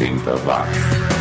80 watts.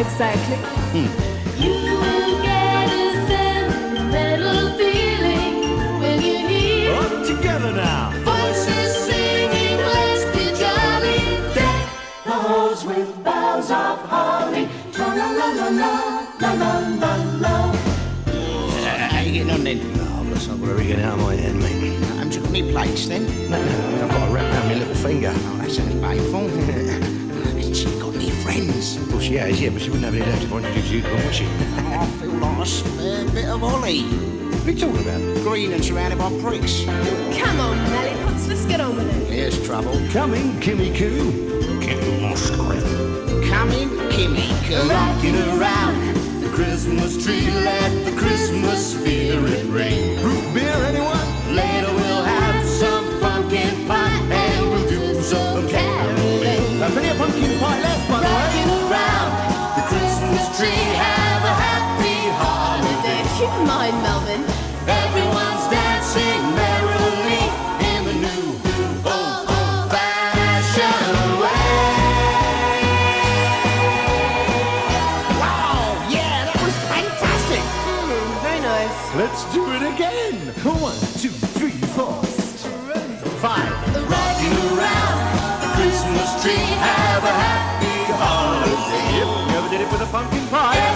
Exactly. Hmm. You get a sentimental feeling when you hear. Up together now. Voices singing, let's be jolly. Deck the halls with boughs of holly. On then. Out of my head, mate. Haven't you got any plates then? No, no, I've got to wrap around my little finger. Oh, that sounds painful friends? Well, she has, yeah, but she wouldn't have any left if I introduced you to them, would she? I feel like a spare bit of Ollie. what are you talking about? Green and surrounded by pricks. Come on, Lollipops, let's get on with it. Here's trouble. Coming, Kimmy Coo. Coming, Kimmy. Coo. Rocking around the Christmas tree, let the Christmas spirit reign. Root beer, anyone? Later Hmm. Let's do it again. One, two, three, four, five. Rocking around the Christmas tree. Have a happy holiday. Yep, you ever did it with a pumpkin pie?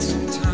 Some time.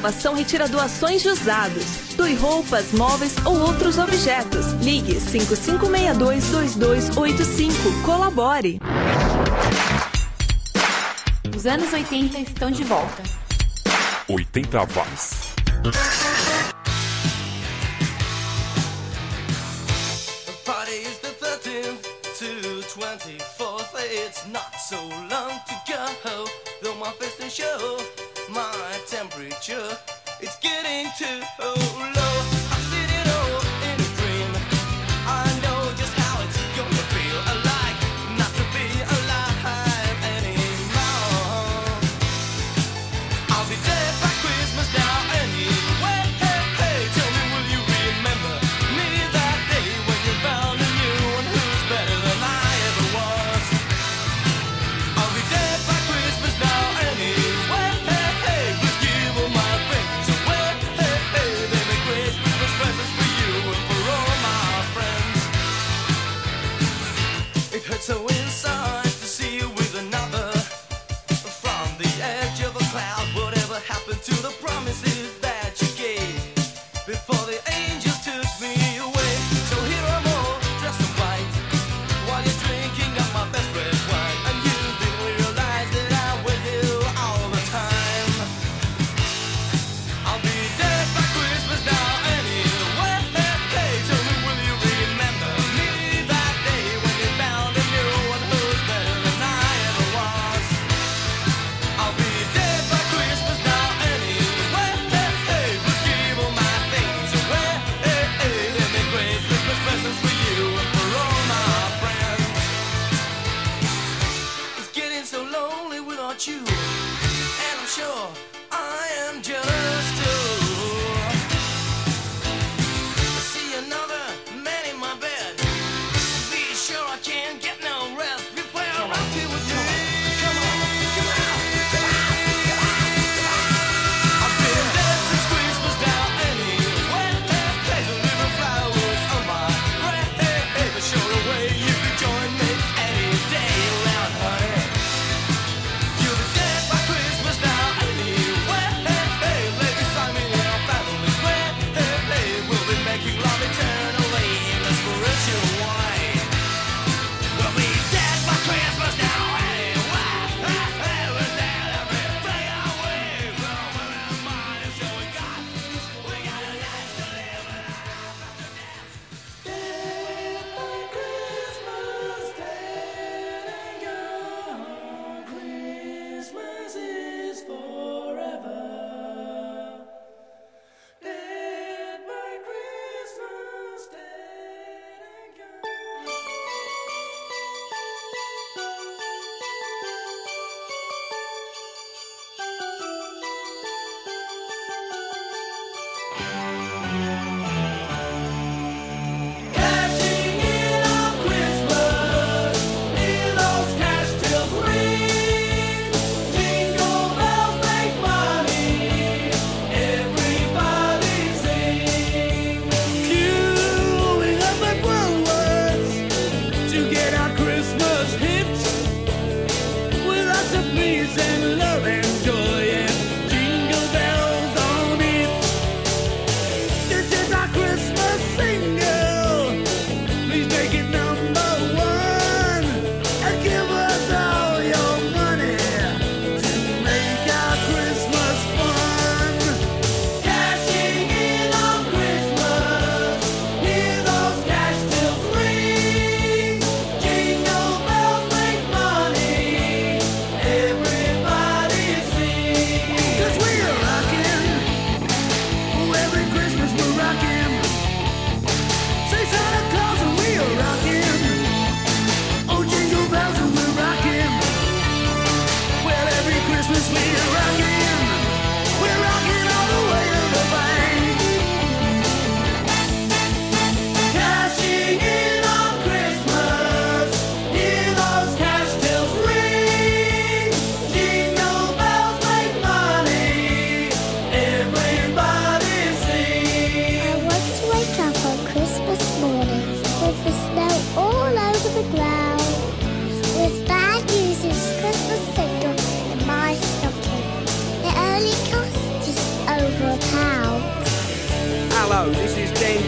Salvação retira doações de usados. Doe roupas, móveis ou outros objetos. Ligue 5562-2285. Colabore. Os anos 80 estão de volta. 80 Watts. so we.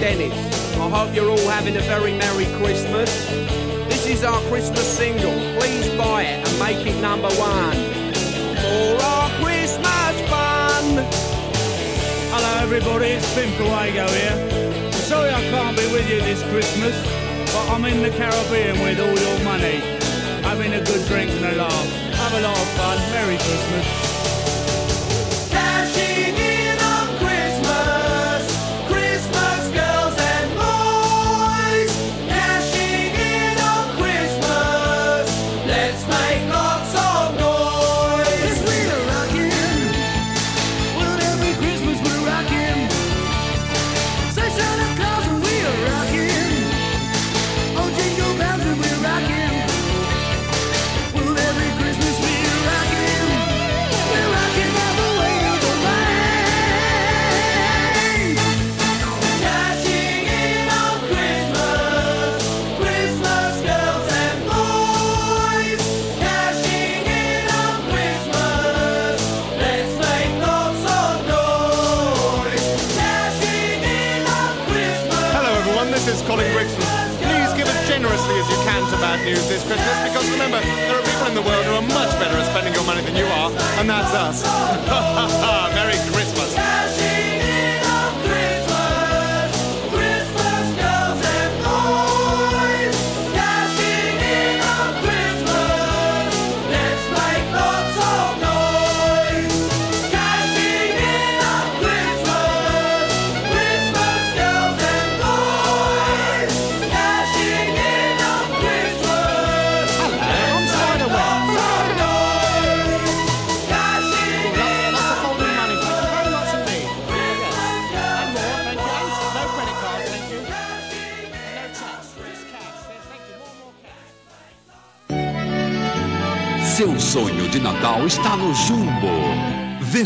Dennis. I hope you're all having a very Merry Christmas. This is our Christmas single. Please buy it and make it number one. For our Christmas fun. Hello everybody, it's Finn Fuego here. Sorry I can't be with you this Christmas, but I'm in the Caribbean with all your money. Having a good drink and a laugh. Have a lot of fun. Merry Christmas.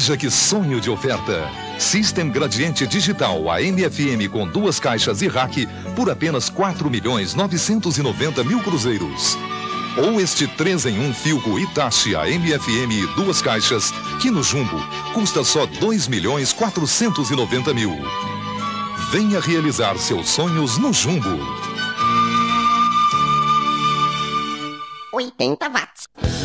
Veja que sonho de oferta. System Gradiente Digital AMFM com duas caixas e rack por apenas 4 milhões 990 mil cruzeiros. Ou este 3 em 1 Filco Itachi AMFM e duas caixas, que no Jumbo custa só 2 milhões 490 mil. Venha realizar seus sonhos no Jumbo. 80 watts.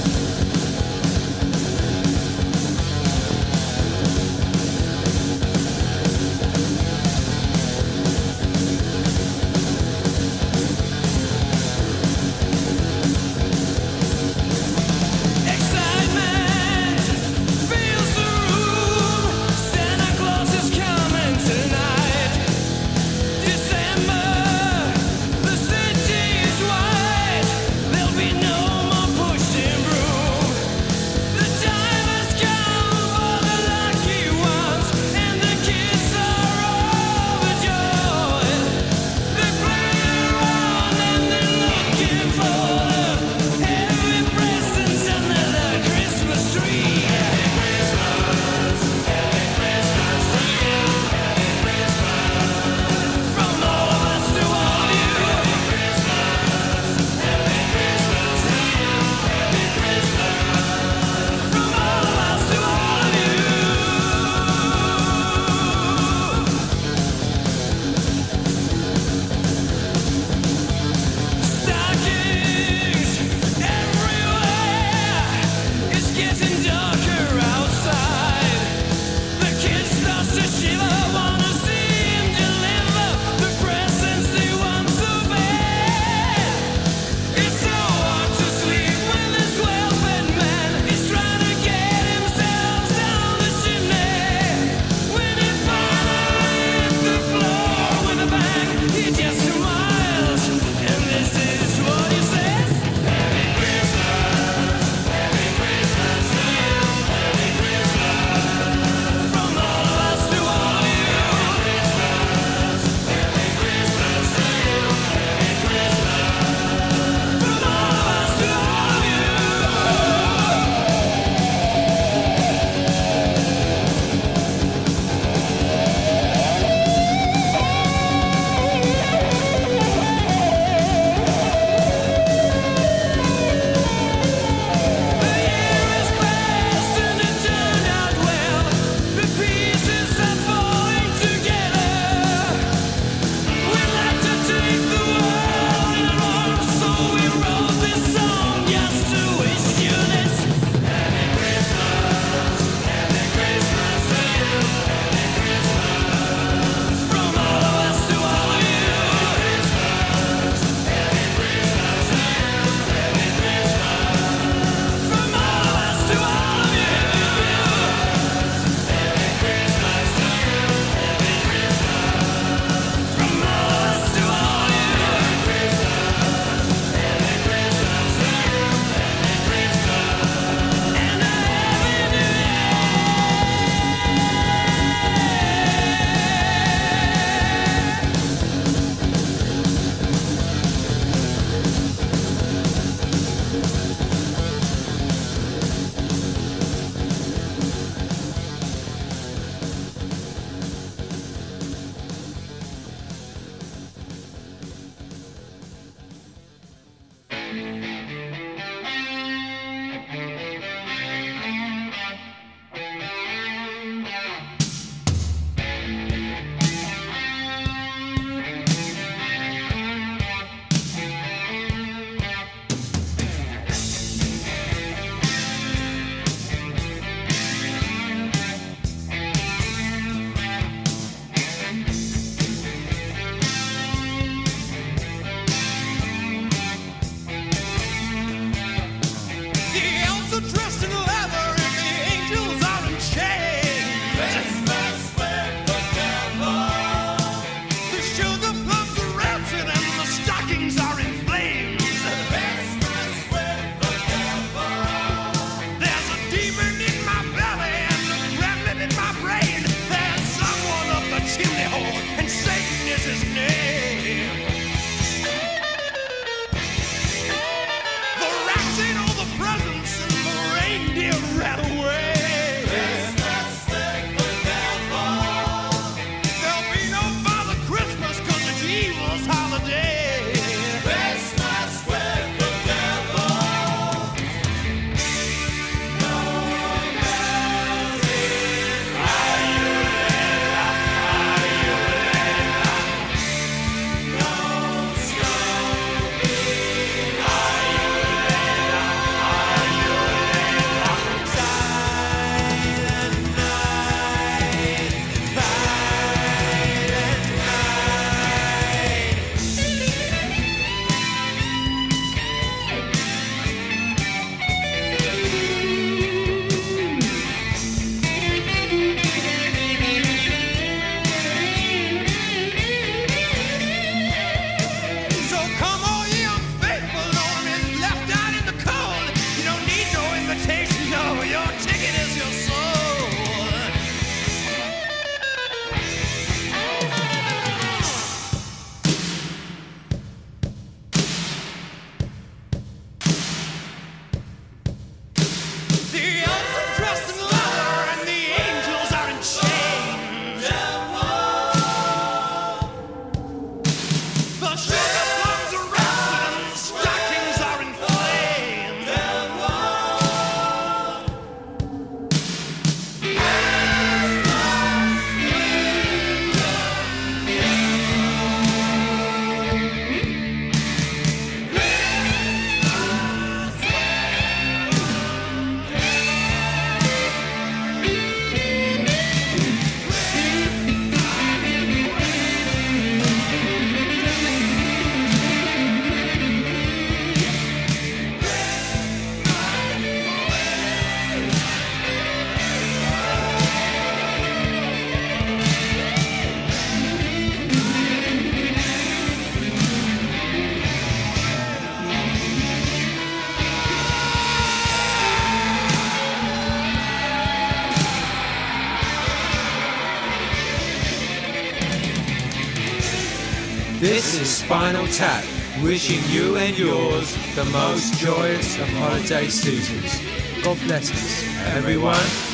Spinal Tap, wishing you and yours the most joyous of holiday seasons. God bless us, everyone.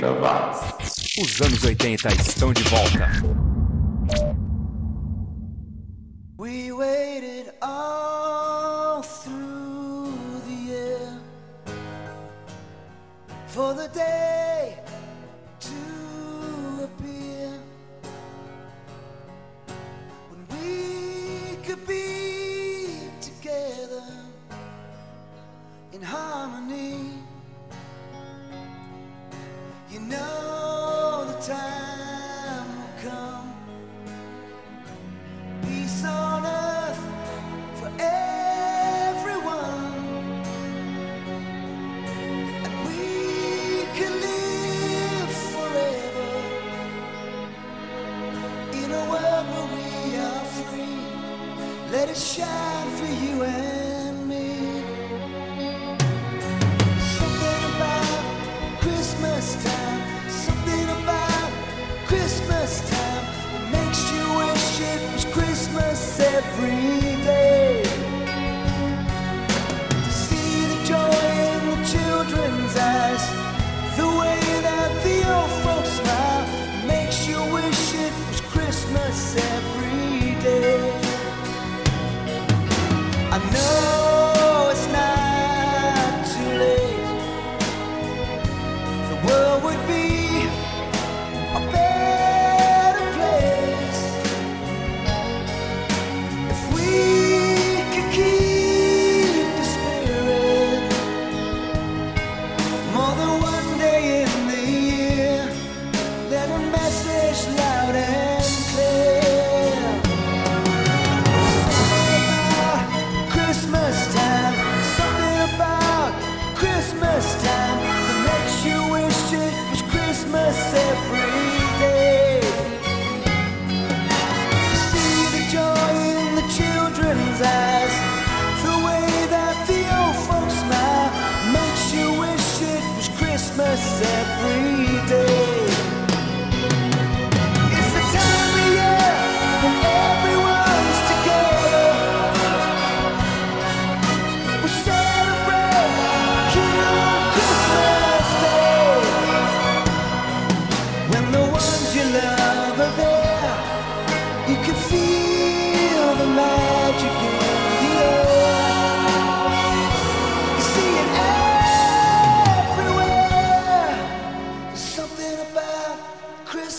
80 watts. Os anos 80 estão de volta.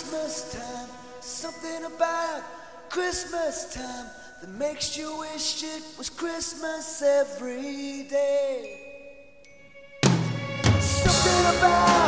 Christmas time, something about Christmas time that makes you wish it was Christmas every day. Something about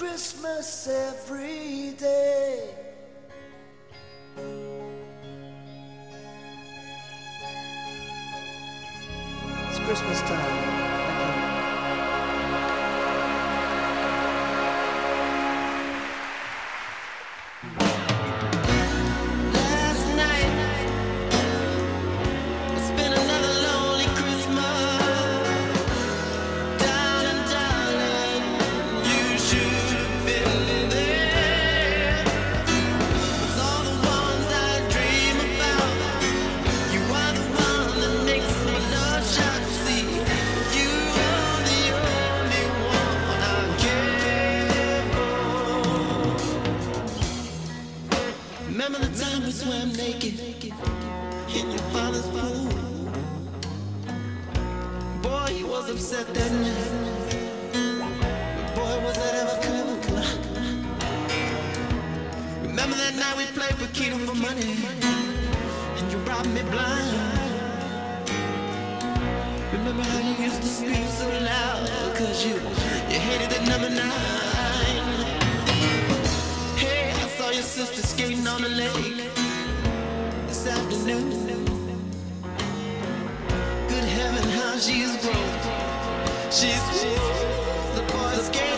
Christmas every day. It's Christmas upset that night. Boy, was that ever comical. Remember that night we played Bikini for money, and you robbed me blind. Remember how you used to scream so loud, cause you, you hated that number nine. Hey, I saw your sister skating on the lake this afternoon heaven how she's grown. She's the boys' game.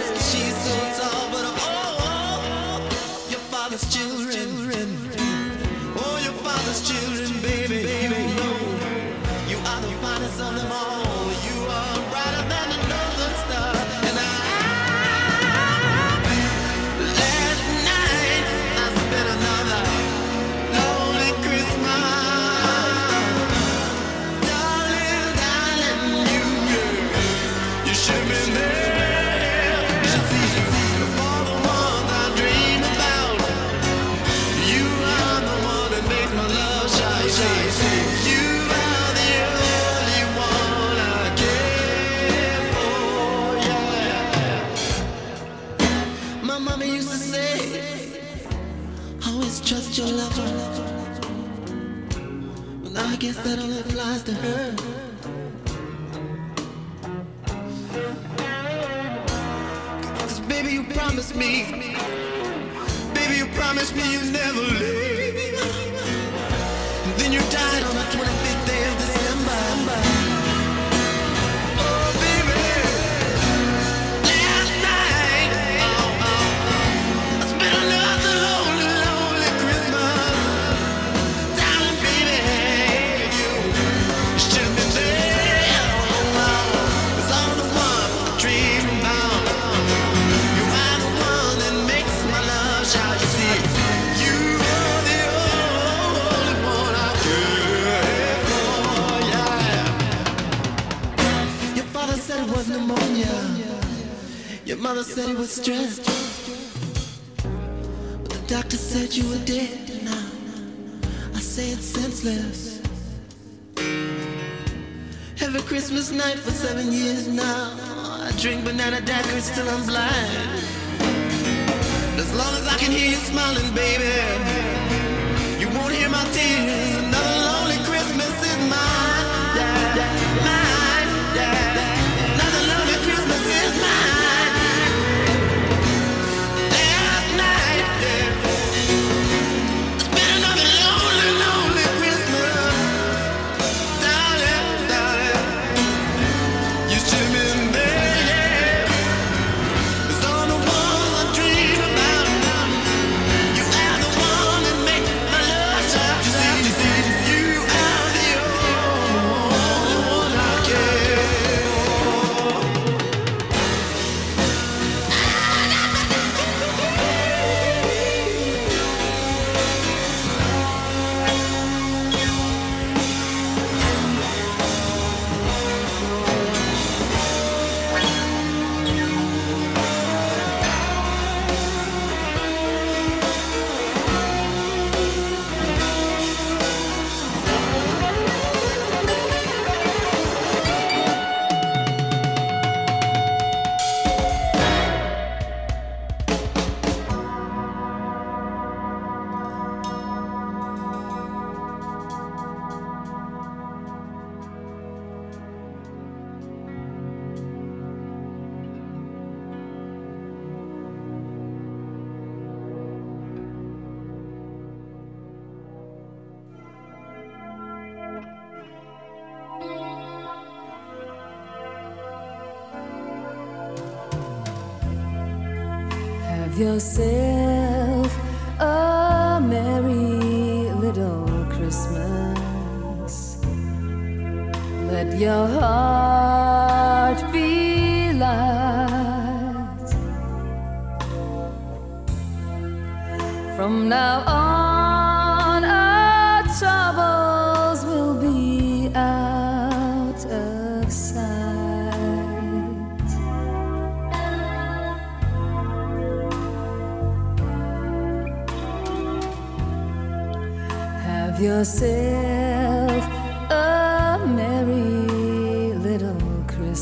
that only applies to her. Cause baby, you promised me. Baby, you promised me you never leave. Christmas night for seven years now. I drink banana daiquiris till I'm blind. As long as I can hear you smiling, baby.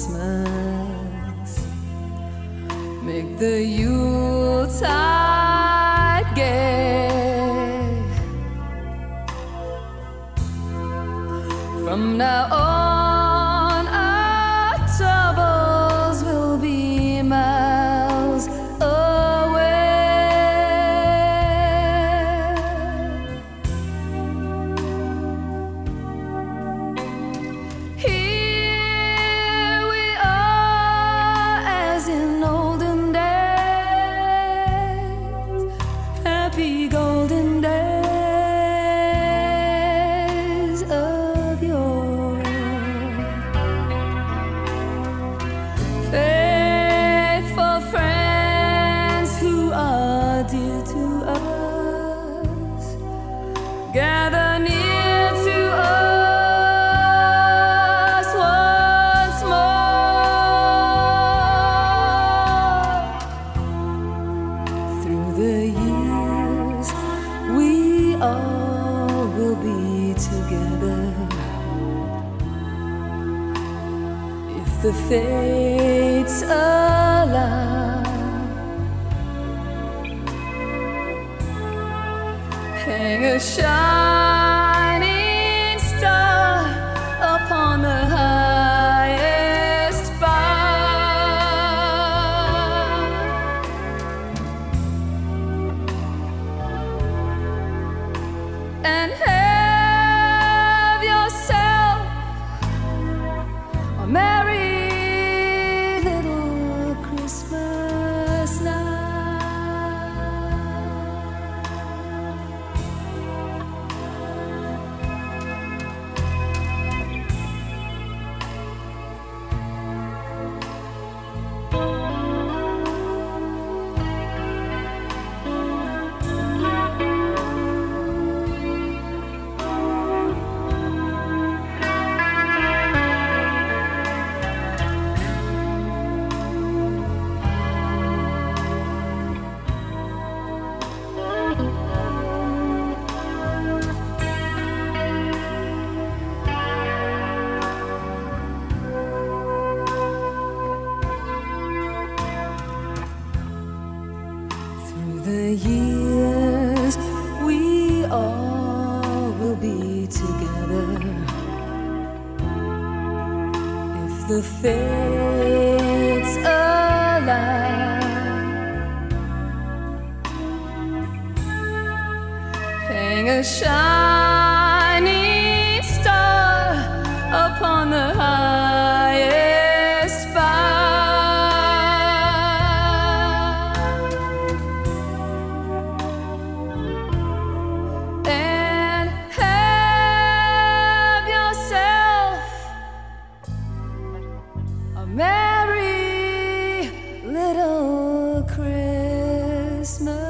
Christmas. Make the Yuletide gay. From now on. and Merry Little Christmas.